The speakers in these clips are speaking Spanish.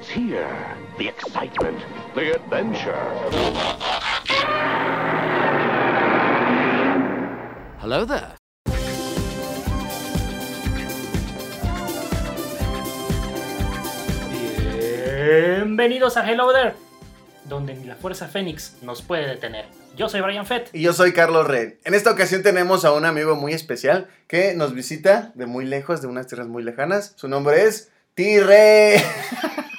It's here. The excitement, the adventure. Hello there. Bienvenidos a Hello There, donde ni la Fuerza Fénix nos puede detener. Yo soy Brian Fett. Y yo soy Carlos Red. En esta ocasión tenemos a un amigo muy especial que nos visita de muy lejos, de unas tierras muy lejanas. Su nombre es T-Ray.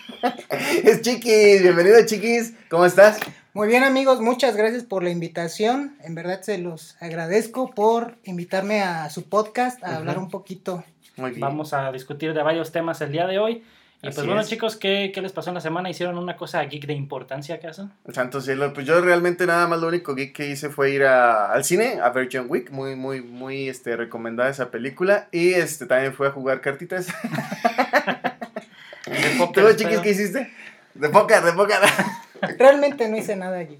es Chiquis. Bienvenido, Chiquis. ¿Cómo estás? Muy bien amigos, muchas gracias por la invitación. En verdad se los agradezco por invitarme a su podcast a hablar un poquito. Muy bien. Vamos a discutir de varios temas el día de hoy. Y Así pues bueno, es. chicos, ¿qué, ¿qué les pasó en la semana? ¿Hicieron una cosa geek de importancia acaso? Santo cielo. Pues yo realmente nada más lo único geek que hice fue ir a- al cine, a ver John Wick. Muy, muy, muy este, recomendada esa película. Y este también fue a jugar cartitas. De póker, ¿Tú. Chiquis, qué hiciste? De póker, de póker. Realmente no hice nada allí.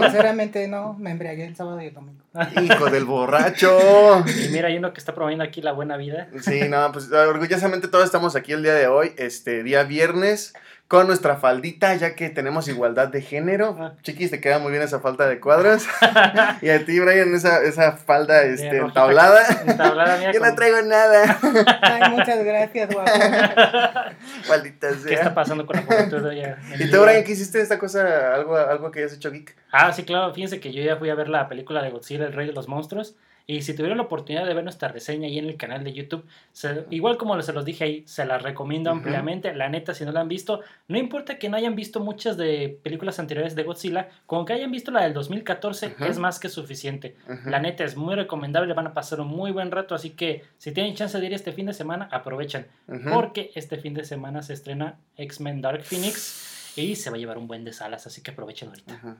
Sinceramente no, me embriagué el sábado y el domingo. Hijo del borracho. Y mira, hay uno que está promoviendo aquí la buena vida. Sí, no, pues orgullosamente todos estamos aquí el día de hoy, este día viernes, con nuestra faldita, ya que tenemos igualdad de género. Chiquis, te queda muy bien esa falta de cuadros. y a ti, Brian, esa, esa falda este, rojita, entablada. entablada, mira, Yo no traigo nada. Ay, muchas gracias, guapo. Maldita ¿Qué está pasando con la juventud? ¿Y tú, Brian, qué hiciste esta cosa? ¿Algo, algo que hayas hecho geek? Ah, sí, claro. Fíjense que yo ya fui a ver la película de Godzilla, el rey de los monstruos. Y si tuvieron la oportunidad de ver nuestra reseña ahí en el canal de YouTube, se- igual como se los dije ahí, se las recomiendo ampliamente. La neta, si no la han visto, no importa que no hayan visto muchas de películas anteriores de Godzilla, con que hayan visto la del 2014 Ujú. es más que suficiente. La neta es muy recomendable, van a pasar un muy buen rato, así que si tienen chance de ir este fin de semana, aprovechen. Ujú. Porque este fin de semana se estrena X-Men Dark Phoenix y se va a llevar un buen de salas, así que aprovechen ahorita.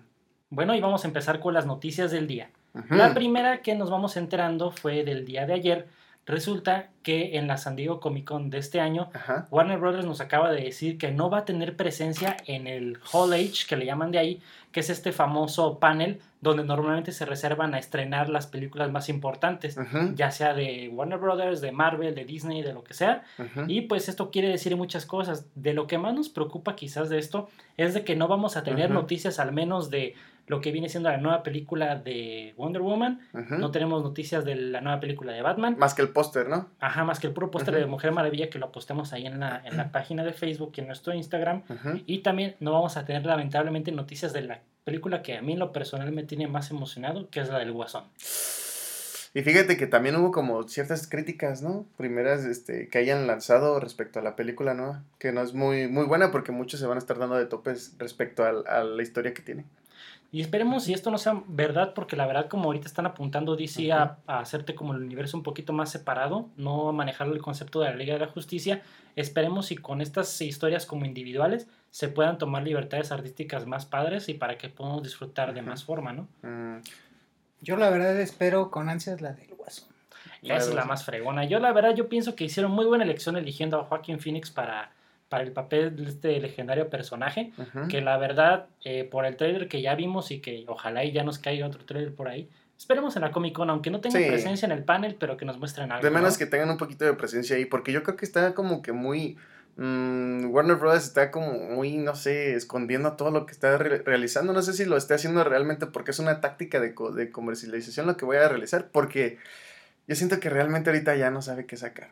Bueno, y vamos a empezar con las noticias del día. La primera que nos vamos enterando fue del día de ayer. Resulta que en la San Diego Comic Con de este año, Ajá. Warner Brothers nos acaba de decir que no va a tener presencia en el Hall H, que le llaman de ahí, que es este famoso panel donde normalmente se reservan a estrenar las películas más importantes, ya sea de Warner Brothers, de Marvel, de Disney, de lo que sea. Y pues esto quiere decir muchas cosas. De lo que más nos preocupa quizás de esto es de que no vamos a tener noticias al menos de lo que viene siendo la nueva película de Wonder Woman. No tenemos noticias de la nueva película de Batman. Más que el póster, ¿no? Ajá, más que el puro póster de Mujer Maravilla que lo postemos ahí en la, en la página de Facebook y en nuestro Instagram. Y también no vamos a tener lamentablemente noticias de la película que a mí en lo personal me tiene más emocionado, que es la del Guasón. Y fíjate que también hubo como ciertas críticas, ¿no? Primeras este, que hayan lanzado respecto a la película nueva, que no es muy, muy buena porque muchos se van a estar dando de topes respecto al- a, la historia que tiene. Y esperemos si esto no sea verdad, porque la verdad como ahorita están apuntando DC a, a hacerte como el universo un poquito más separado, no a manejar el concepto de la Liga de la Justicia, esperemos si con estas historias como individuales se puedan tomar libertades artísticas más padres y para que podamos disfrutar de más forma, ¿no? Mm, Yo la verdad espero con ansias la del guasón. Esa es la más fregona. Yo la verdad yo pienso que hicieron muy buena elección eligiendo a Joaquín Phoenix para, para el papel de este legendario personaje. Que la verdad, eh, por el trailer que ya vimos y que ojalá y ya nos caiga otro trailer por ahí, esperemos en la Comic Con, aunque no tengan Sí. presencia en el panel, pero que nos muestren algo. De menos ¿no? que tengan un poquito de presencia ahí, porque yo creo que está como que muy... mm, Warner Bros. está como muy, no sé, escondiendo todo lo que está re- realizando. No sé si lo está haciendo realmente porque es una táctica de, co- de comercialización lo que voy a realizar, porque yo siento que realmente ahorita ya no sabe qué sacar.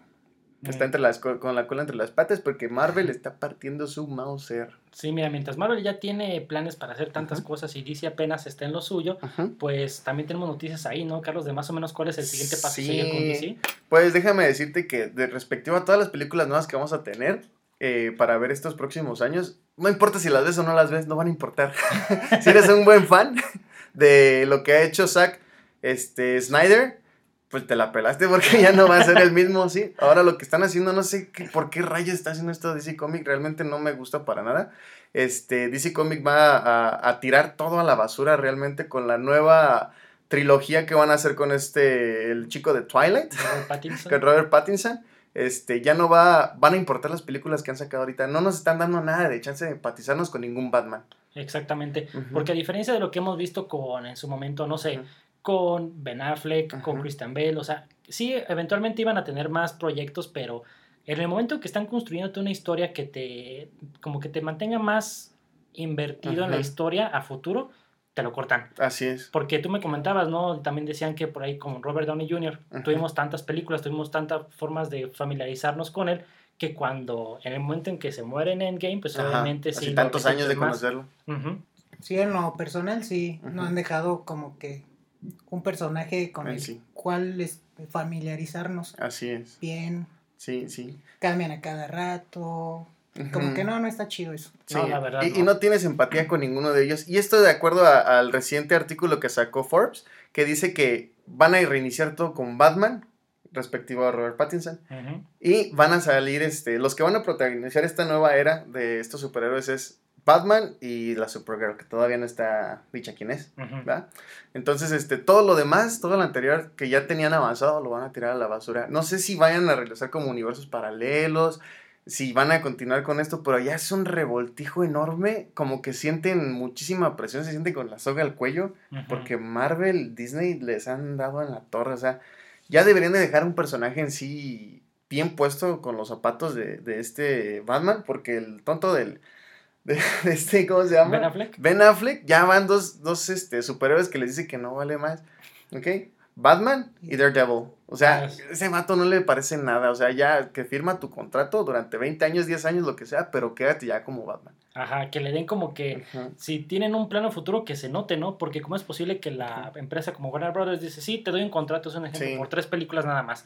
Está Mm. entre las, co- con la cola entre las patas porque Marvel está partiendo su Mauser. Sí, mira, mientras Marvel ya tiene planes para hacer tantas cosas y DC apenas está en lo suyo, pues también tenemos noticias ahí, ¿no, Carlos? De más o menos cuál es el siguiente paso Sí. seguir con DC. Pues déjame decirte que de respectivo a todas las películas nuevas que vamos a tener eh, para ver estos próximos años, no importa si las ves o no las ves, no van a importar. si eres un buen fan de lo que ha hecho Zack este, Snyder, pues te la pelaste porque ya no va a ser el mismo, sí. Ahora lo que están haciendo, no sé qué, por qué rayos está haciendo esto DC Comic, realmente no me gusta para nada. Este, DC Comic va a, a tirar todo a la basura realmente con la nueva trilogía que van a hacer con este, el chico de Twilight Robert Pattinson. con Robert Pattinson. Este, ya no va, van a importar las películas que han sacado ahorita. No nos están dando nada de chance de empatizarnos con ningún Batman. Exactamente. Porque a diferencia de lo que hemos visto con, en su momento, no sé. Con Ben Affleck, con. Christian Bale, o sea, sí, eventualmente iban a tener más proyectos, pero En el momento que están construyéndote una historia que te, como que te mantenga más invertido en la historia a futuro, te lo cortan. Así es. Porque tú me comentabas, ¿no? También decían que por ahí con Robert Downey Jr. Ajá. tuvimos tantas películas, tuvimos tantas formas de familiarizarnos con él, que cuando, en el momento en que se muere en Endgame, pues Ajá, obviamente sí. tantos años de más. conocerlo. Sí, en lo personal sí, no han dejado como que un personaje con Ay, el sí. cual es- familiarizarnos Así es. bien, Sí, sí. cambian a cada rato, como que no, no está chido eso. Sí, No, la verdad, y, y no. tienes empatía con ninguno de ellos. Y esto de acuerdo a- al reciente artículo que sacó Forbes, que dice que van a reiniciar todo con Batman, respectivo a Robert Pattinson, y van a salir, este, los que van a protagonizar esta nueva era de estos superhéroes es Batman y la Supergirl, que todavía no está dicha quién es. ¿verdad? Entonces, este, todo lo demás, todo lo anterior que ya tenían avanzado, lo van a tirar a la basura. No sé si vayan a regresar como universos paralelos, si van a continuar con esto, pero ya es un revoltijo enorme, como que sienten muchísima presión, se sienten con la soga al cuello, porque Marvel, Disney les han dado en la torre, o sea, ya deberían de dejar un personaje en sí bien puesto con los zapatos de, de este Batman, porque el tonto del, de, de este, ¿cómo se llama? Ben Affleck. Ben Affleck, ya van dos, dos este, superhéroes que les dice que no vale más. ¿Ok? Batman y Daredevil. O sea, Ah, es- ese vato no le parece nada. O sea, ya que firma tu contrato durante 20 años, 10 años, lo que sea, pero quédate ya como Batman. Ajá, que le den como que si tienen un plano futuro que se note, ¿no? Porque cómo es posible que la empresa como Warner Brothers dice, sí, te doy un contrato, es un ejemplo, Sí. por tres películas nada más.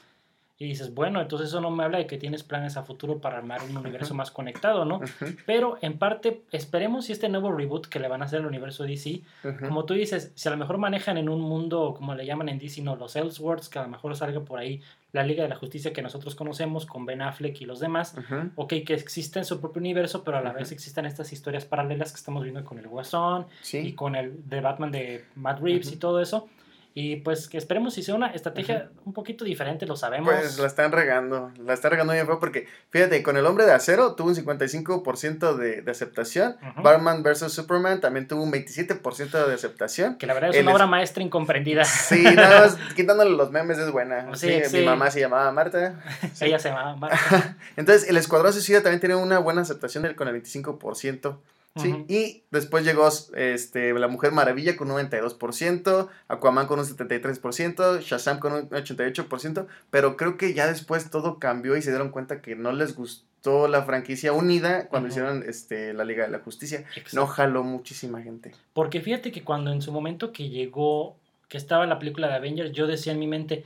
Y dices, bueno, entonces eso no me habla de que tienes planes a futuro para armar un universo más conectado, ¿no? Pero en parte, esperemos si este nuevo reboot que le van a hacer al universo DC, como tú dices, si a lo mejor manejan en un mundo, como le llaman en DC, no, los Elseworlds, que a lo mejor salga por ahí la Liga de la Justicia que nosotros conocemos con Ben Affleck y los demás, Ujú. ok, que existe en su propio universo, pero a la vez existen estas historias paralelas que estamos viendo con el Guasón y con el de Batman de Matt Reeves y todo eso. Y pues que esperemos si sea una estrategia un poquito diferente, lo sabemos. Pues la están regando, la están regando bien feo porque, fíjate, con el hombre de acero tuvo un 55% de, de aceptación. Batman vs. Superman también tuvo un 27% de aceptación. que la verdad es el una es- obra maestra incomprendida. Sí, nada más quitándole los memes es buena. Sí, Sí, sí. Mi mamá se llamaba Marta. Ella se llama Marta. Entonces, el Escuadrón Suicida también tiene una buena aceptación del- con el 25%. ¿Sí? Y después llegó este, La Mujer Maravilla con un 92%, Aquaman con un 73%, Shazam con un 88%, pero creo que ya después todo cambió y se dieron cuenta que no les gustó la franquicia unida cuando hicieron este, la Liga de la Justicia. Exacto. No jaló muchísima gente. Porque fíjate que cuando en su momento que llegó, que estaba la película de Avengers, yo decía en mi mente,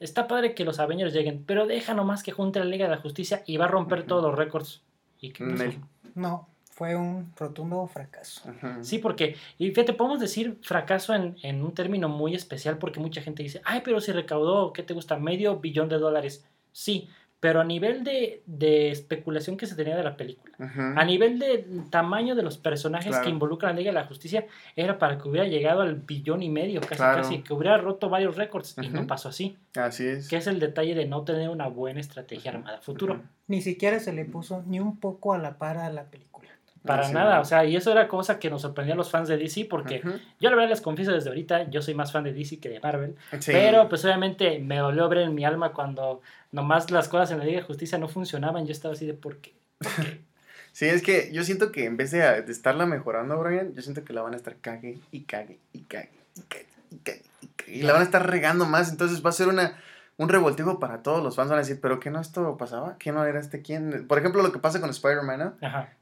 está padre que los Avengers lleguen, pero deja nomás que junte la Liga de la Justicia y va a romper todos los récords. ¿Y qué pasó? No, fue un rotundo fracaso. Ujú. Sí, porque, y fíjate, podemos decir fracaso en, en un término muy especial porque mucha gente dice, ay, pero si recaudó, ¿qué te gusta? Medio billón de dólares. Sí, pero a nivel de, de especulación que se tenía de la película, a nivel del tamaño de los personajes Claro. que involucran a la Liga de la Justicia, era para que hubiera llegado al billón y medio, casi Claro. casi, que hubiera roto varios récords, y no pasó así, Así es. que es el detalle de no tener una buena estrategia armada futuro. Ni siquiera se le puso ni un poco a la par a la película. Para nada, o sea, y eso era cosa que nos sorprendía a los fans de DC, porque Ujú. yo la verdad les confieso desde ahorita, yo soy más fan de DC que de Marvel. Sí. Pero pues obviamente me dolió ver en mi alma cuando nomás las cosas en la Liga de Justicia no funcionaban. Yo estaba así de ¿por qué? Sí, es que yo siento que en vez de, de estarla mejorando, Brian, yo siento que la van a estar cague y cague y cague y cague y cague y cague. Y la van a estar regando más, entonces va a ser una, un revoltijo para todos los fans. Van a decir, ¿pero qué no esto pasaba? ¿Quién no era este? ¿Quién? Por ejemplo, lo que pasa con Spider-Man, ¿no?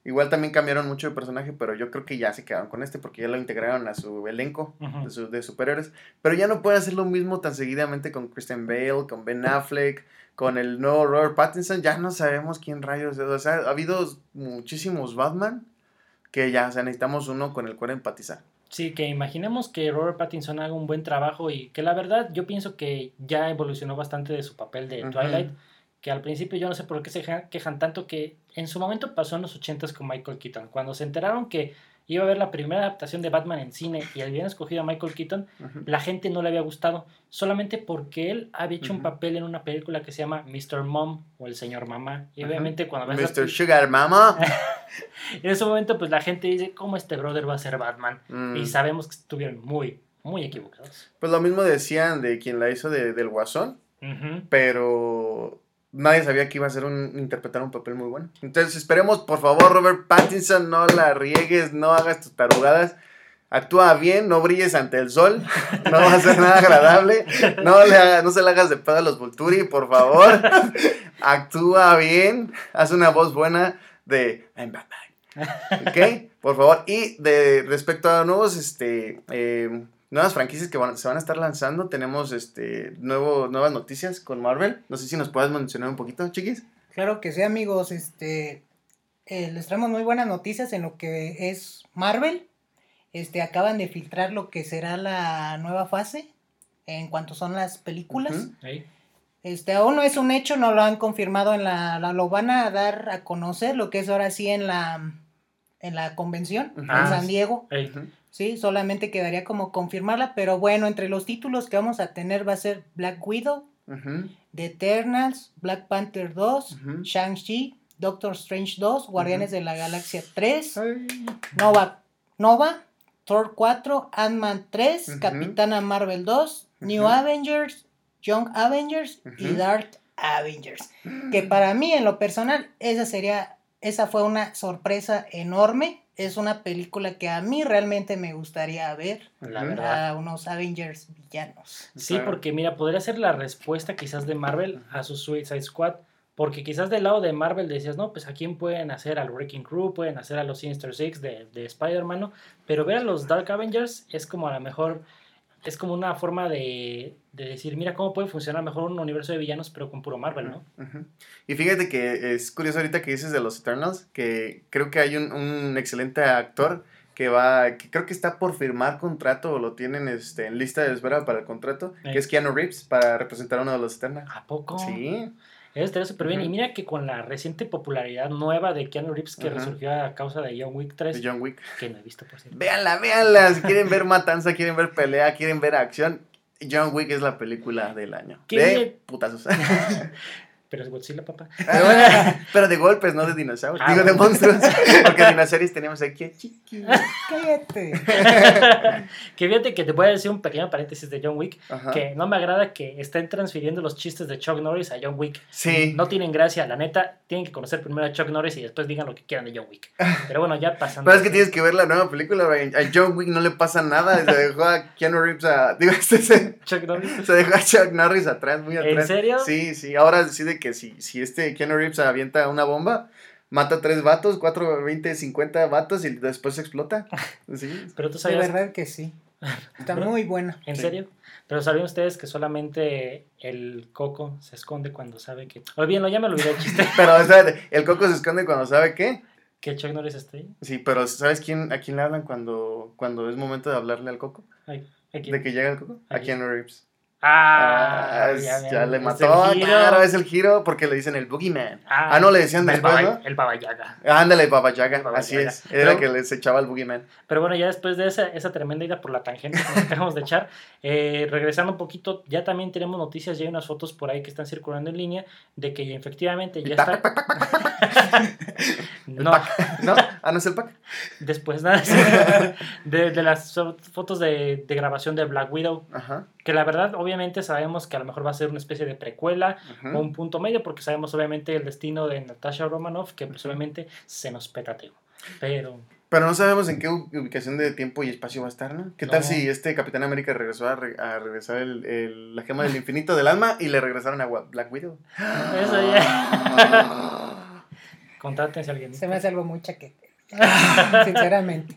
Igual también cambiaron mucho de personaje, pero yo creo que ya se quedaron con este porque ya lo integraron a su elenco de, su- de superhéroes. Pero ya no puede hacer lo mismo tan seguidamente con Christian Bale, con Ben Affleck, con el nuevo Robert Pattinson. Ya no sabemos quién rayos es. O sea, ha habido muchísimos Batman que ya, o sea, necesitamos uno con el cual empatizar. Sí, que imaginemos que Robert Pattinson haga un buen trabajo y que la verdad yo pienso que ya evolucionó bastante de su papel de. Twilight. Que al principio yo no sé por qué se ja- quejan tanto que en su momento pasó en los 80s con Michael Keaton. Cuando se enteraron que iba a haber la primera adaptación de Batman en cine y habían escogido a Michael Keaton, Ujú. la gente no le había gustado solamente porque él había hecho un Ujú. papel en una película que se llama Mr. Mom o El Señor Mamá. Y Ujú. obviamente cuando ves Mr. Sugar Mama. en ese momento pues la gente dice, ¿cómo este brother va a ser Batman? Mm. Y sabemos que estuvieron muy, muy equivocados. Pues lo mismo decían de quien la hizo de, del Guasón, pero nadie sabía que iba a ser un, interpretar un papel muy bueno. Entonces esperemos, por favor, Robert Pattinson, no la riegues, no hagas tus tarugadas. Actúa bien, no brilles ante el sol, no va a ser nada agradable, no, le haga- no se le hagas de pedo a los Volturi, por favor. Actúa bien, haz una voz buena de I'm Batman. ¿Ok? Por favor. Y de respecto a nuevos, este, eh, nuevas franquicias que van- se van a estar lanzando, tenemos este, nuevo, nuevas noticias con Marvel. No sé si nos puedes mencionar un poquito, chiquis. Claro que sí, amigos. Este, eh, les traemos muy buenas noticias en lo que es Marvel. Este, acaban de filtrar lo que será la nueva fase en cuanto son las películas. Este, aún no es un hecho, no lo han confirmado en la, la- lo van a dar a conocer lo que es ahora sí en la en la convención en Ah, San Diego. Sí, solamente quedaría como confirmarla, pero bueno, entre los títulos que vamos a tener va a ser Black Widow. The Eternals, Black Panther 2, Ujú. Shang-Chi, Doctor Strange 2, Guardianes de la Galaxia 3, Ay. Nova, Nova, Thor 4, Ant-Man 3, Ujú. Capitana Marvel 2, New. Avengers, Young Avengers y. Dark Avengers. Que para mí, en lo personal, esa sería, esa fue una sorpresa enorme. Es una película que a mí realmente me gustaría ver. La verdad. A unos Avengers villanos. Sí, Claro. porque mira, podría ser la respuesta quizás de Marvel a su Suicide Squad. Porque quizás del lado de Marvel decías, no, pues a quién pueden hacer al Wrecking Crew, pueden hacer a los Sinister Six de, de Spider-Man, ¿no? Pero ver a los Dark Avengers es como a lo mejor, es como una forma de, de decir, mira cómo puede funcionar mejor un universo de villanos, pero con puro Marvel, ¿no? Ujú. Y fíjate que es curioso ahorita que dices de los Eternals, que creo que hay un, un excelente actor que va, que creo que está por firmar contrato o lo tienen este, en lista de espera para el contrato, Eh. que es Keanu Reeves para representar a uno de los Eternals. ¿A poco? Sí. Eso estaría súper bien. Y mira que con la reciente popularidad nueva de Keanu Reeves que resurgió a causa de John Wick 3, de John Wick. que no he visto por cierto. Véanla, véanla. Si quieren ver matanza, quieren ver pelea, quieren ver acción, John Wick es la película del año. ¿Qué de putazos. Pero es Godzilla, papá. Pero de golpes, no de dinosaurios. Ah, Digo, de monstruos. Porque dinosaurios tenemos aquí a Chiqui. Cállate. que fíjate que te voy a decir un pequeño paréntesis de John Wick, Ajá. que no me agrada que estén transfiriendo los chistes de Chuck Norris a John Wick. Sí. No tienen gracia, la neta, tienen que conocer primero a Chuck Norris y después digan lo que quieran de John Wick. Pero bueno, ya pasando. Pero es que tienes que ver la nueva película, güey. A John Wick no le pasa nada. Se dejó a Keanu Reeves a. Digo, este se, Chuck Norris. se dejó a Chuck Norris atrás, muy ¿En atrás. serio? Sí, sí. Ahora decide que si, si este Keanu Reeves avienta una bomba, mata a tres vatos, cuatro, veinte, cincuenta vatos y después explota. Sí. Pero tú De sabías, verdad que sí. Está muy buena. ¿en Sí. serio? Pero sabían ustedes que solamente el coco se esconde cuando sabe que. Olvídenlo, ya me olvidé el chiste. Pero, espérate, el coco se esconde cuando sabe qué. que Chuck Norris está ahí. Sí, pero ¿sabes quién, a quién le hablan cuando, cuando es momento de hablarle al coco? Ay, aquí. ¿De que llega el coco? A. Keanu Reeves. Ah, Ah, es- ya, le mató, claro, es el giro porque le dicen el boogeyman. Ah, Ah, no, le decían el después, Baba- ¿no? El Baba Yaga. Ándale, Baba Yaga, El Baba así Yaga. es. Era Pero- que les echaba el boogeyman. Pero bueno, ya después de esa, esa tremenda ida por la tangente que nos acabamos de echar, eh, regresando un poquito, ya también tenemos noticias, ya hay unas fotos por ahí que están circulando en línea de que efectivamente ya está. no, ¿No? Ah, no es el pack. después nada. De, de las fotos de, de grabación de Black Widow, Ajá. que la verdad, obviamente sabemos que a lo mejor va a ser una especie de precuela o un punto medio, porque sabemos obviamente el destino de Natasha Romanoff, que pues obviamente se nos petateó. Pero. Pero no sabemos en qué ubicación de tiempo y espacio va a estar, ¿no? ¿Qué tal si este Capitán América regresó a, re- a regresar el, el- la gema del infinito del alma y le regresaron a Black Widow? Eso ya. Contrátense a alguien. Se me hace algo muy chaquete. Sinceramente.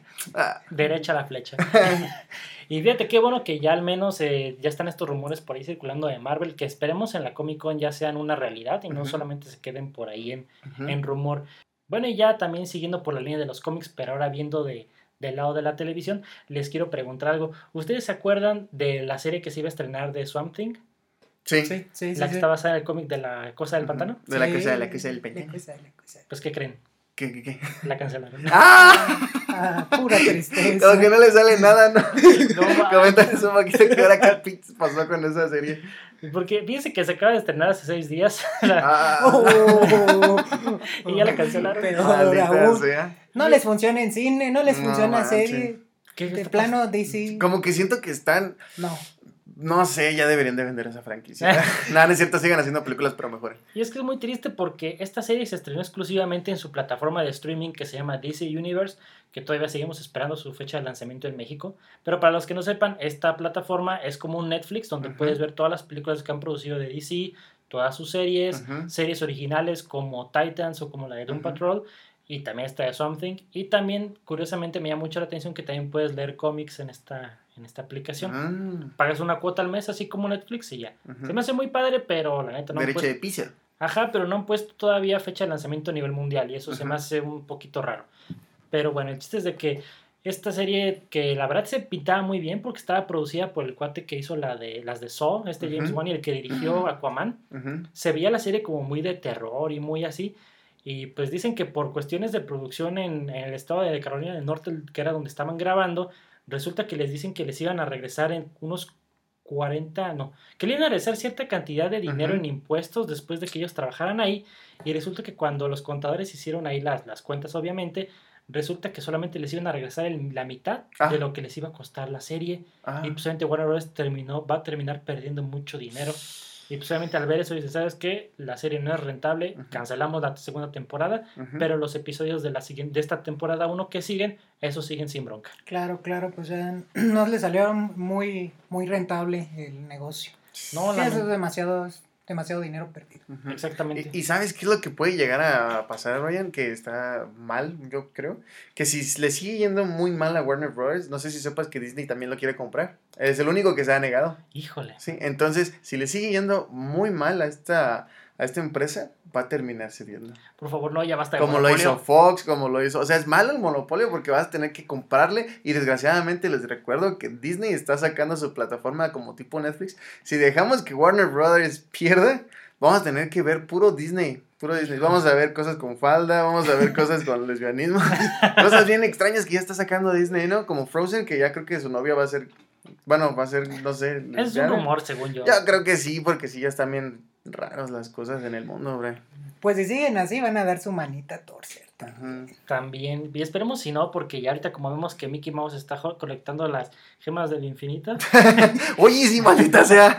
Derecha la flecha. y fíjate qué bueno que ya al menos eh, ya están estos rumores por ahí circulando de Marvel, que esperemos en la Comic Con ya sean una realidad y no solamente se queden por ahí en, en rumor. Bueno, y ya también siguiendo por la línea de los cómics, pero ahora viendo de, del lado de la televisión, les quiero preguntar algo. ¿Ustedes se acuerdan de la serie que se iba a estrenar de Swamp Thing? Sí. Sí, sí, sí. la que sí. está basada en el cómic de la Cosa del. Pantano. De la Sí, cosa, de la cosa del la pantano. cosa, la cosa. Pues, ¿qué creen? ¿Qué, qué, qué? La cancelaron. ¡Ah! Ah, pura tristeza. Como que no le sale nada, ¿no? No, Coméntanos un poquito qué hora qué pasó con esa serie. Porque fíjense que se acaba de estrenar hace seis días Ah, Oh, y ya la cancelaron. Sea. No les funciona en cine, no les No funciona manches. serie. ¿Qué De plano DC. Como que siento que están No. No sé, ya deberían de vender esa franquicia. Nada, no es cierto, sigan haciendo películas, pero mejor. Y es que es muy triste porque esta serie se estrenó exclusivamente en su plataforma de streaming que se llama DC Universe, que todavía seguimos esperando su fecha de lanzamiento en México. Pero para los que no sepan, esta plataforma es como un Netflix donde puedes ver todas las películas que han producido de DC, todas sus series, series originales como Titans o como la de Doom. Patrol. Y también está de Something. Y también, curiosamente, me llama mucho la atención que también puedes leer cómics en esta, en esta aplicación. Mm, Pagas una cuota al mes, así como Netflix, y ya. ujú. Se me hace muy padre, pero la neta no han Derecha puesto- de pizza. Ajá, pero no han puesto todavía fecha de lanzamiento a nivel mundial y eso se me hace un poquito raro. Pero bueno, el chiste es de que esta serie que la verdad se pintaba muy bien porque estaba producida por el cuate que hizo la de las de Saw, este James. Wan y el que dirigió Aquaman. Se veía la serie como muy de terror y muy así. Y pues dicen que por cuestiones de producción en, en el estado de Carolina del Norte, que era donde estaban grabando, resulta que les dicen que les iban a regresar en unos 40, no, que le iban a regresar cierta cantidad de dinero en impuestos después de que ellos trabajaran ahí. Y resulta que cuando los contadores hicieron ahí las, las cuentas, obviamente, resulta que solamente les iban a regresar el- la mitad Ah. de lo que les iba a costar la serie. Ah, Y pues obviamente Warner Bros. terminó, va a terminar perdiendo mucho dinero. Y pues obviamente al ver eso dice, ¿sabes qué? La serie no es rentable, cancelamos la segunda temporada, pero los episodios de la siguiente, de esta temporada 1 que siguen, esos siguen sin bronca. Claro, claro, pues ya no le salió muy, muy rentable el negocio. No, Sí, la- eso es demasiado, demasiado dinero perdido. Exactamente. Y, y ¿sabes qué es lo que puede llegar a pasar, Ryan? Que está mal, yo creo. Que si le sigue yendo muy mal a Warner Bros., no sé si sepas que Disney también lo quiere comprar. Es el único que se ha negado. Híjole. Sí, entonces, si le sigue yendo muy mal a esta, a esta empresa, va a terminar cediendo. Por favor, no, ya basta de Como lo hizo Fox, como lo hizo. O sea, es malo el monopolio porque vas a tener que comprarle. Y desgraciadamente les recuerdo que Disney está sacando su plataforma como tipo Netflix. Si dejamos que Warner Brothers pierda, vamos a tener que ver puro Disney. Puro Disney. Vamos a ver cosas con falda, vamos a ver cosas con lesbianismo. cosas bien extrañas que ya está sacando Disney, ¿no? Como Frozen, que ya creo que su novia va a ser. Bueno, va a ser, no sé. Es un rumor, según yo. Yo creo que sí, porque sí, ya están bien raras las cosas en el mundo, hombre. Pues si siguen así van a dar su manita a torcer. También, y esperemos si no, porque ya ahorita como vemos que Mickey Mouse está colectando las gemas del infinito, Oye, sí, maldita sea.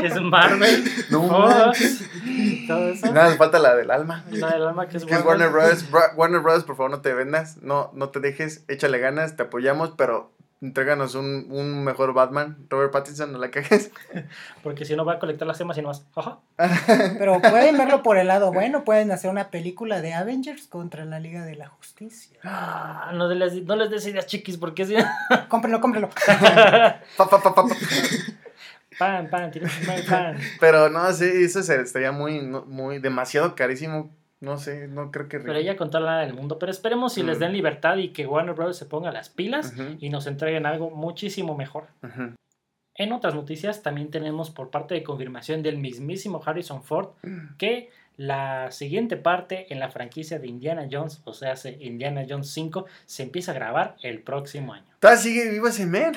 que es Marvel, No, Fox, y todo eso. Nada, falta la del alma. La del alma que es Que es Warner Brothers. Warner Brothers, por favor, no te vendas. No, no te dejes. Échale ganas, te apoyamos, pero entréganos un, un mejor Batman. Robert Pattinson, no la cajes. Porque si no va a colectar las gemas y no más. Ajá. Pero pueden verlo por el lado bueno, pueden hacer una película de Avengers contra la Liga de la Justicia. Ah, no, les, no les des ideas chiquis, porque si. Cómprenlo, cómprenlo. Pa, pa, pa, pa, pa. pan, pan, comer pan. Pero no, sí, eso se- estaría muy, no- muy, demasiado carísimo. No sé, no creo que. Pero ella con toda la lana del mundo. Pero esperemos si les Mm. den libertad y que Warner Bros. se ponga las pilas y nos entreguen algo muchísimo mejor. En otras noticias también tenemos por parte de confirmación del mismísimo Harrison Ford que la siguiente parte en la franquicia de Indiana Jones, o sea, se- Indiana Jones 5, se empieza a grabar el próximo año. ¿Todavía sigue vivo ese men?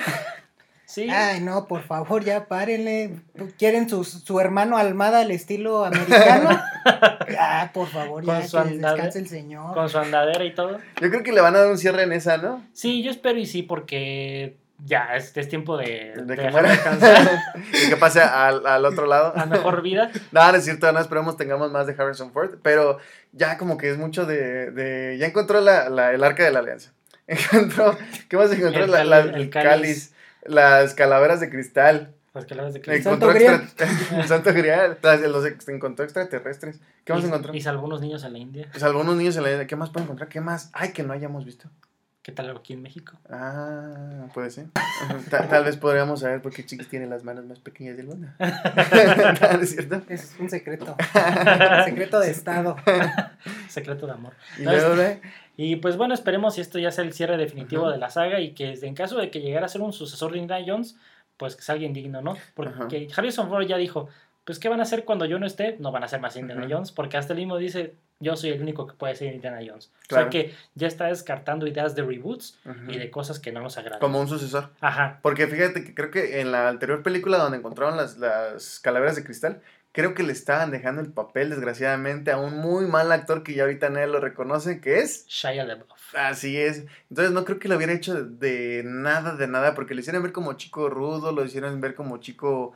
Sí, Ay, no, por favor, ya párenle. ¿Quieren su, su hermano Almada al estilo americano? Ah, por favor, ya que descanse el señor. con su andadera y todo. Yo creo que le van a dar un cierre en esa, ¿no? Sí, yo espero y sí, porque ya es, es tiempo de, De de que dejar muera. descansar y que pase al, al otro lado. a mejor vida. No, no es cierto, no esperemos tengamos más de Harrison Ford, pero ya como que es mucho de... de- ya encontró la, la- el arca de la alianza. Encontró, ¿qué más encontró? El La- cáliz, la- el el cáliz. cáliz, las calaveras de cristal. Pues que la ves de El Cristo. Santo Encontró Grial. el Santo Grial. Las- Los, ex- encontró extraterrestres. ¿Qué más y, encontró? Y salvó unos niños en la India. Pues algunos niños en la ¿Qué más puede encontrar? ¿Qué más? Ay, que no hayamos visto. ¿Qué tal aquí en México? Ah, puede ser. Tal, vez podríamos saber por qué Chiquis tiene las manos más pequeñas del mundo. ¿No es cierto? Es un secreto. Un secreto de Estado. Secreto de amor. Y. Y pues bueno, esperemos si esto ya sea el cierre definitivo Ajá. de la saga y que en caso de que llegara a ser un sucesor de Indiana Jones, pues que sea alguien digno, ¿no? Porque Harrison Ford ya dijo, pues ¿qué van a hacer cuando yo no esté? No van a ser más Indiana Ajá. Jones, porque hasta él mismo dice, yo soy el único que puede ser Indiana Jones. Claro. O sea que ya está descartando ideas de reboots Ujú. y de cosas que no nos agradan. Como un sucesor. Ajá. Porque fíjate que creo que en la anterior película donde encontraron las, las calaveras de cristal, creo que le estaban dejando el papel, desgraciadamente, a un muy mal actor que ya ahorita nadie lo reconoce, que es... Shia LaBeouf. Así es. Entonces no creo que lo hubiera hecho de, nada, de nada, porque lo hicieron ver como chico rudo, lo hicieron ver como chico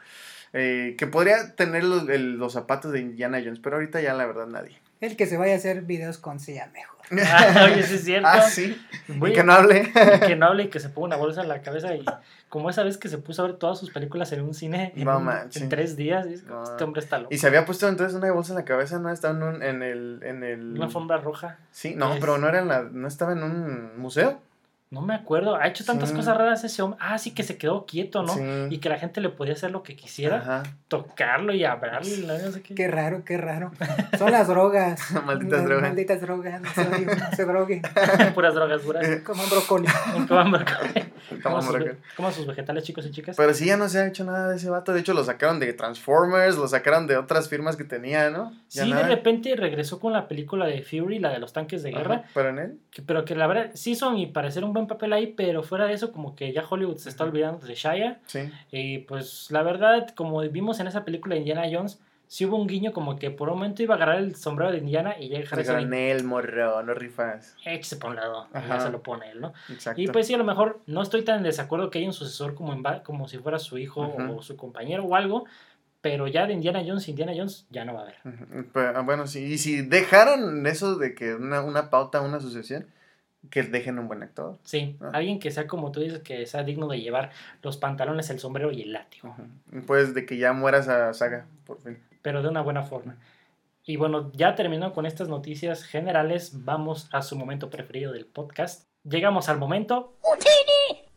eh, que podría tener los, el- los zapatos de Indiana Jones, pero ahorita ya la verdad nadie. El que se vaya a hacer videos con silla mejor. Ah, oye, sí es cierto. Ah, sí. Voy Y a- que no hable. que no hable y que se ponga una bolsa en la cabeza y como esa vez que se puso a ver todas sus películas en un cine en, No un- en tres días y es como, No. este hombre está loco Y se había puesto entonces una bolsa en la cabeza, ¿no? Estaba en, un- en el... En el... una alfombra roja Sí, no, Es- pero no era en la... ¿No estaba en un museo? No me acuerdo ha hecho tantas Sí. cosas raras ese hombre ah sí que se quedó quieto no Sí. y que la gente le podía hacer lo que quisiera Ajá. tocarlo y hablarle no sé qué. Qué raro, qué raro. Son las drogas. Malditas Las drogas. Malditas drogas. No se, no se droguen. puras drogas duras Coman brócoli. Coman brócoli. Como Coman sus, brócoli. coman sus vegetales chicos y chicas Pero sí, ya no se ha hecho nada de ese vato. De hecho, lo sacaron de Transformers, lo sacaron de otras firmas que tenía, ¿no? Ya sí de repente regresó con la película de Fury la de los tanques de guerra Ajá, Pero en él. Pero que la verdad sí hizo a mi parecer un buen papel ahí, pero fuera de eso como que ya Hollywood se está olvidando de Shia Sí. y pues la verdad como vimos en esa película de Indiana Jones sí hubo un guiño como que por un momento iba a agarrar el sombrero de Indiana y ya Dijeron, Harrison él, morro, no rifas. échese por un lado ya Ajá. se lo pone él, ¿no? Exacto. Y pues sí, a lo mejor no estoy tan en desacuerdo que haya un sucesor como, en como si fuera su hijo Ujú. o su compañero o algo, pero ya de Indiana Jones, Indiana Jones ya no va a haber. Pero, ah, bueno, sí. Y si dejaron eso de que una, una pauta, una sucesión, que dejen un buen actor. Sí, Ah. alguien que sea como tú dices, que sea digno de llevar los pantalones, el sombrero y el látigo. Pues de que ya muera esa saga, por fin. pero de una buena forma. Y bueno, ya terminó con estas noticias generales, vamos a su momento preferido del podcast. Llegamos al momento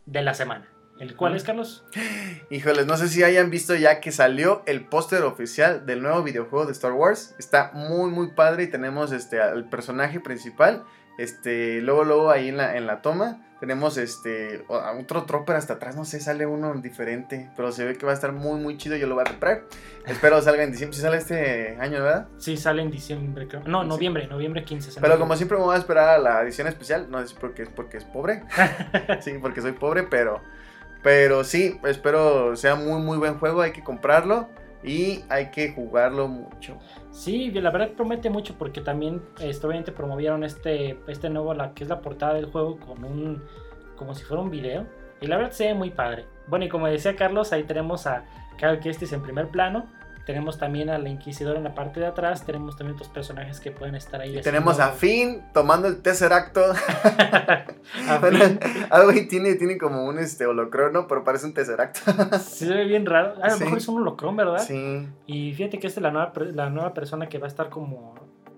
de la semana. ¿El cuál es, Carlos? Híjoles, no sé si hayan visto ya que salió el póster oficial del nuevo videojuego de Star Wars. Está muy, muy padre y tenemos este al personaje principal. Este, luego, luego ahí en la, en la toma tenemos este otro trooper hasta atrás, no sé, sale uno diferente, pero se ve que va a estar muy, muy chido. Yo lo voy a comprar. Espero salga en diciembre. Si sale este año, ¿verdad? Sí, sale en diciembre, creo. No, Sí. noviembre, noviembre 15. se me Pero como siempre me voy a esperar a la edición especial. No es porque es porque es pobre. sí, porque soy pobre, pero. Pero sí, espero sea muy muy buen juego. Hay que comprarlo. Y hay que jugarlo mucho. Sí, la verdad promete mucho porque también este, obviamente promovieron este, este nuevo, la que es la portada del juego con un, como si fuera un video. Y la verdad se ve muy padre. Bueno, y como decía Carlos, ahí tenemos a Cal Kestis en primer plano. Tenemos también a la Inquisidora en la parte de atrás. Tenemos también otros personajes que pueden estar ahí. Tenemos a Finn tomando el tercer acto. Bueno, algo ahí tiene, tiene como un este holocrono, pero parece un tercer acto. Se ve bien raro. A lo Sí. mejor es un holocron, ¿verdad? Sí. Y fíjate que esta es la nueva, la nueva persona que va a estar como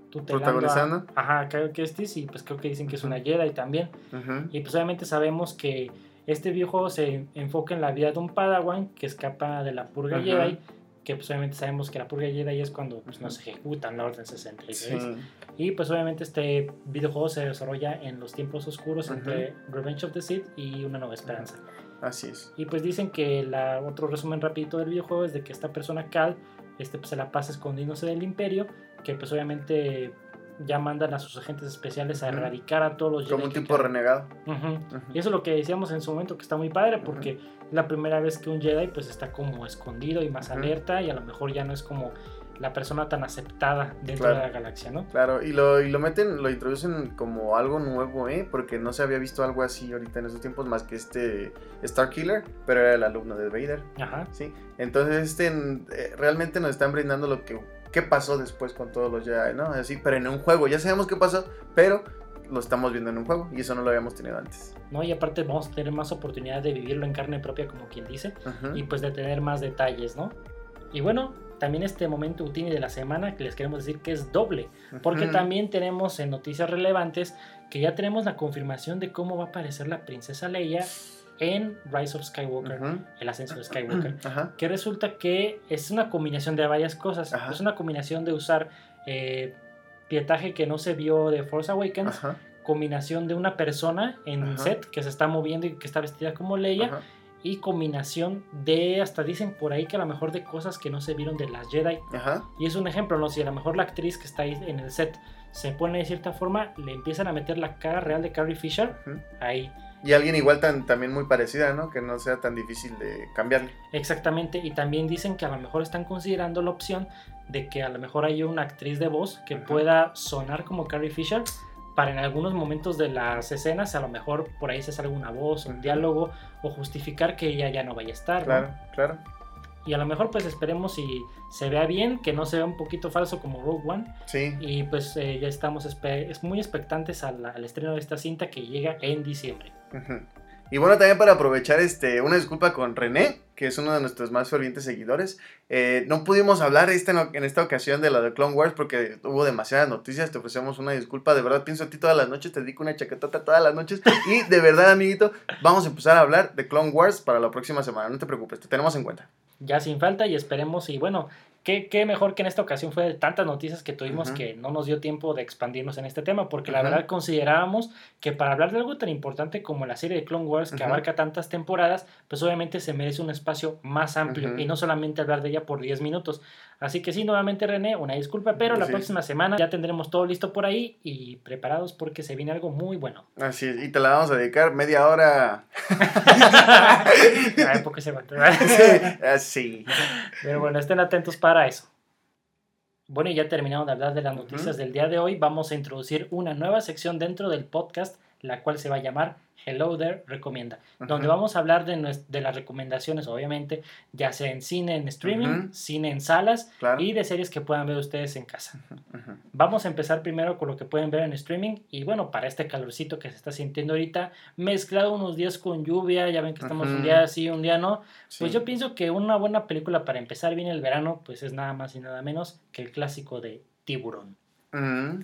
tutelando a- Protagonizando. Ajá, Cal Kestis. Y pues creo que dicen que es una Jedi también. Ujú. Y pues obviamente sabemos que este videojuego se enfoca en la vida de un Padawan que escapa de la purga Ujú. Jedi. Que pues obviamente sabemos que la purga Jedi es cuando pues, nos ejecutan la Orden 66. Sí. Y pues obviamente este videojuego se desarrolla en los tiempos oscuros entre Revenge of the Sith y Una Nueva Esperanza. Así es. Y pues dicen que la, otro resumen rapidito del videojuego es de que esta persona Cal este, pues, se la pasa escondiéndose del imperio, que pues obviamente ya mandan a sus agentes especiales a erradicar a todos los Como Jedi un que tipo renegado. Y eso es lo que decíamos en su momento, que está muy padre, porque es la primera vez que un Jedi pues está como escondido y más alerta, y a lo mejor ya no es como la persona tan aceptada dentro Claro. de la galaxia, ¿no? Claro, y lo, y lo meten, lo introducen como algo nuevo, ¿eh? Porque no se había visto algo así ahorita en esos tiempos más que este Starkiller, pero era el alumno de Vader, Ajá. ¿sí? Entonces, este eh, realmente nos están brindando lo que qué pasó después con todos los Jedi, ¿no? Así, pero en un juego, ya sabemos qué pasó, pero lo estamos viendo en un juego y eso no lo habíamos tenido antes. ¿no? Y aparte vamos a tener más oportunidad de vivirlo en carne propia, como quien dice, Ujú. y pues de tener más detalles, ¿no? Y bueno, también este momento Utini de la semana que les queremos decir que es doble, porque Ujú. también tenemos en noticias relevantes que ya tenemos la confirmación de cómo va a aparecer la princesa Leia en Rise of Skywalker, el ascenso de Skywalker. Que resulta que es una combinación de varias cosas. Es una combinación de usar eh, pietaje que no se vio de Force Awakens, combinación de una persona en Ajá. set que se está moviendo y que está vestida como Leia, y combinación de, hasta dicen por ahí que a lo mejor de cosas que no se vieron de las Jedi. Y es un ejemplo, ¿no? Si a lo mejor la actriz que está ahí en el set se pone de cierta forma, le empiezan a meter la cara real de Carrie Fisher ahí. Y alguien igual tan, también muy parecida, ¿no? Que no sea tan difícil de cambiarle. Exactamente, y también dicen que a lo mejor están considerando la opción de que a lo mejor haya una actriz de voz que Ajá. pueda sonar como Carrie Fisher para en algunos momentos de las escenas a lo mejor por ahí se salga una voz, un diálogo o justificar que ella ya no vaya a estar. ¿no? Claro, claro. Y a lo mejor pues esperemos si se vea bien, que no se vea un poquito falso como Rogue One. Sí. Y pues eh, ya estamos es muy expectantes al, al estreno de esta cinta que llega en diciembre. Y bueno, también para aprovechar este, una disculpa con René, que es uno de nuestros más fervientes seguidores. Eh, no pudimos hablar esta, en esta ocasión de la de Clone Wars porque hubo demasiadas noticias. Te ofrecemos una disculpa. De verdad, pienso en ti todas las noches. Te dedico una chaquetota todas las noches. Y de verdad, amiguito, vamos a empezar a hablar de Clone Wars para la próxima semana. No te preocupes, te tenemos en cuenta. Ya sin falta y esperemos y bueno, qué, qué mejor que en esta ocasión fue de tantas noticias que tuvimos que no nos dio tiempo de expandirnos en este tema porque la verdad considerábamos que para hablar de algo tan importante como la serie de Clone Wars que abarca tantas temporadas, pues obviamente se merece un espacio más amplio y no solamente hablar de ella por 10 minutos. Así que sí, nuevamente René, una disculpa, pero la Sí. próxima semana ya tendremos todo listo por ahí y preparados porque se viene algo muy bueno. Así es. Y te la vamos a dedicar media hora. Ay, poco se aguanta, ¿verdad? Así. Pero bueno, estén atentos para eso. Bueno, y ya terminamos de hablar de las noticias del día de hoy. Vamos a introducir una nueva sección dentro del podcast, la cual se va a llamar Hello There Recomienda, donde vamos a hablar de, las recomendaciones, obviamente, ya sea en cine en streaming, cine en salas Claro. y de series que puedan ver ustedes en casa. Vamos a empezar primero con lo que pueden ver en streaming y bueno, para este calorcito que se está sintiendo ahorita, mezclado unos días con lluvia, ya ven que estamos un día sí, un día no, pues yo pienso que una buena película para empezar bien el verano, pues es nada más y nada menos que el clásico de Tiburón,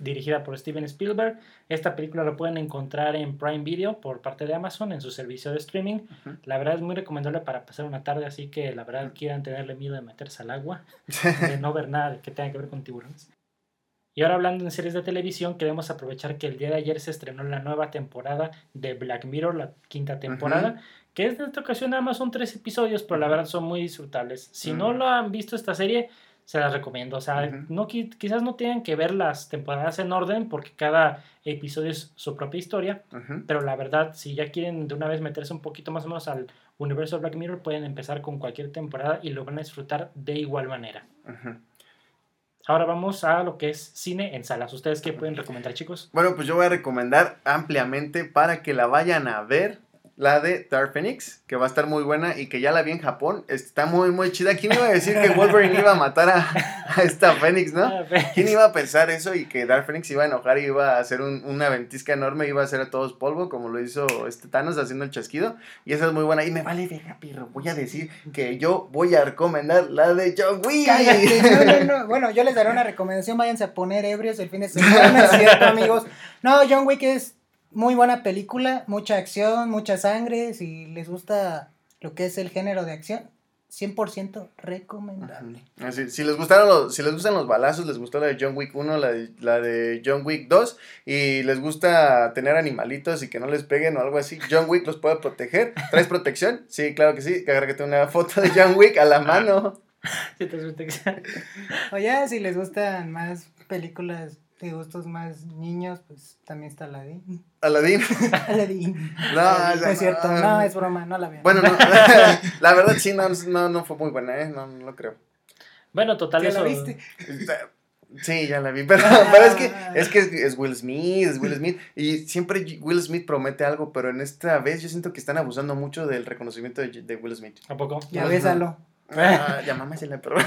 Dirigida por Steven Spielberg. Esta película la pueden encontrar en Prime Video por parte de Amazon en su servicio de streaming. La verdad es muy recomendable para pasar una tarde, así que la verdad quieran tenerle miedo de meterse al agua, de no ver nada que tenga que ver con tiburones. Y ahora hablando en series de televisión, queremos aprovechar que el día de ayer se estrenó la nueva temporada de Black Mirror, la quinta temporada, que es de esta ocasión nada más son tres episodios, pero la verdad son muy disfrutables. Si no lo han visto esta serie, se las recomiendo. O sea, no, qui- quizás no tengan que ver las temporadas en orden, porque cada episodio es su propia historia, pero la verdad, si ya quieren de una vez meterse un poquito más o menos al universo de Black Mirror, pueden empezar con cualquier temporada y lo van a disfrutar de igual manera. Ahora vamos a lo que es cine en salas. ¿Ustedes qué pueden recomendar, chicos? Bueno, pues yo voy a recomendar ampliamente para que la vayan a ver la de Dark Phoenix, que va a estar muy buena y que ya la vi en Japón. Está muy, muy chida. ¿Quién iba a decir que Wolverine iba a matar a, a esta Phoenix, no? Ah, ¿Quién iba a pensar eso y que Dark Phoenix iba a enojar y iba a hacer un- una ventisca enorme, iba a hacer a todos polvo, como lo hizo este Thanos haciendo el chasquido? Y esa es muy buena. Y me vale verga, pirro. Voy a decir que yo voy a recomendar la de John Wick. Cállate, no, no, no. Bueno, yo les daré una recomendación, váyanse a poner ebrios el fin de semana, ¿es cierto, amigos? No, John Wick es muy buena película, mucha acción, mucha sangre, si les gusta lo que es el género de acción, 100% recomendable. Así, si les gustaron los, si les gustan los balazos, les gustó la de John Wick 1, la de, la de John Wick 2, y les gusta tener animalitos y que no les peguen o algo así, John Wick los puede proteger. ¿Traes protección? Sí, claro que sí. Que agárrate una foto de John Wick a la mano. Sí, te que- O ya, si les gustan más películas de gustos más niños, pues también está Aladdin. Aladín. Aladdin. No, no es cierto, no, es broma, no la vean. Bueno, no, la verdad sí, no, no, no fue muy buena, ¿eh? No, no lo creo. Bueno, total, ¿Ya eso. la viste? Sí, ya la vi, pero, pero es que es que es Will Smith, es Will Smith y siempre Will Smith promete algo, pero en esta vez yo siento que están abusando mucho del reconocimiento de, de Will Smith. ¿A poco? Ya bésalo. Ah, ya mámesela, pero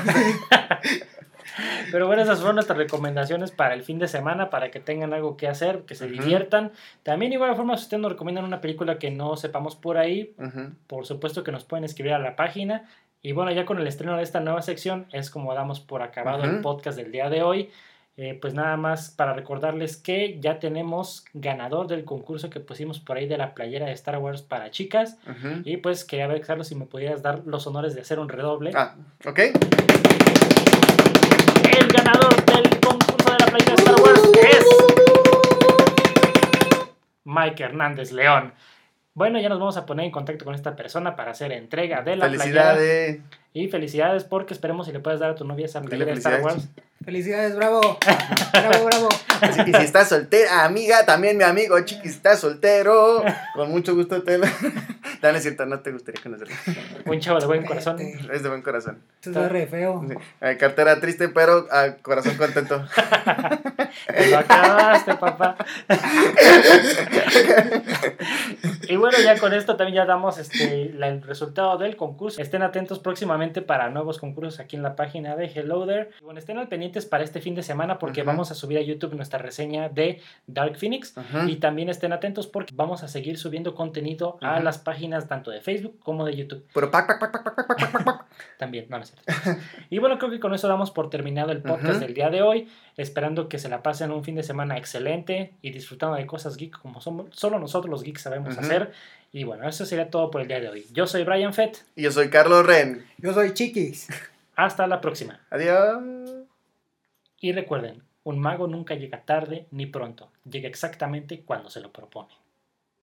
Pero bueno, esas fueron nuestras recomendaciones para el fin de semana, para que tengan algo que hacer, que se diviertan. También, igual forma, si ustedes nos recomiendan una película que no sepamos por ahí, por supuesto que nos pueden escribir a la página. Y bueno, ya con el estreno de esta nueva sección es como damos por acabado el podcast del día de hoy. Eh, pues nada más para recordarles que ya tenemos ganador del concurso que pusimos por ahí de la playera de Star Wars para chicas. Y pues quería ver, Carlos, si me pudieras dar los honores de hacer un redoble. Ah, ok. Ganador del concurso de la playera de Star Wars es Mike Hernández León. Bueno, ya nos vamos a poner en contacto con esta persona para hacer entrega de la playera. Y felicidades porque esperemos si le puedes dar a tu novia esa playera de Star Wars. felicidades. Bravo. bravo, bravo. Así que si estás soltera, amiga, también mi amigo Chiqui está soltero. Con mucho gusto te lo. No es cierto, no te gustaría conocerlo. Un chavo de buen corazón. Es de buen corazón. Esto está re feo. Sí. Eh, cartera triste, pero ah, corazón contento. Te lo acabaste, papá. y bueno, ya con esto también ya damos este, el resultado del concurso. Estén atentos próximamente próximamente para nuevos concursos aquí en la página de Hello There. Y bueno, estén al pendientes para este fin de semana porque uh -huh. vamos a subir a YouTube nuestra reseña de Dark Phoenix uh -huh. y también estén atentos porque vamos a seguir subiendo contenido uh -huh. a las páginas tanto de Facebook como de YouTube. Pero pac, pac, pac, pac, pac, pac, pac, También, no, no es cierto. y bueno, creo que con eso damos por terminado el podcast del día de hoy, esperando que se la pasen un fin de semana excelente y disfrutando de cosas geek como somos, solo nosotros los geeks sabemos hacer. Y bueno, eso sería todo por el día de hoy. Yo soy Brian Fett. Y yo soy Carlos Ren. Yo soy Chiquis. Hasta la próxima. Adiós. Y recuerden, un mago nunca llega tarde ni pronto. Llega exactamente cuando se lo propone.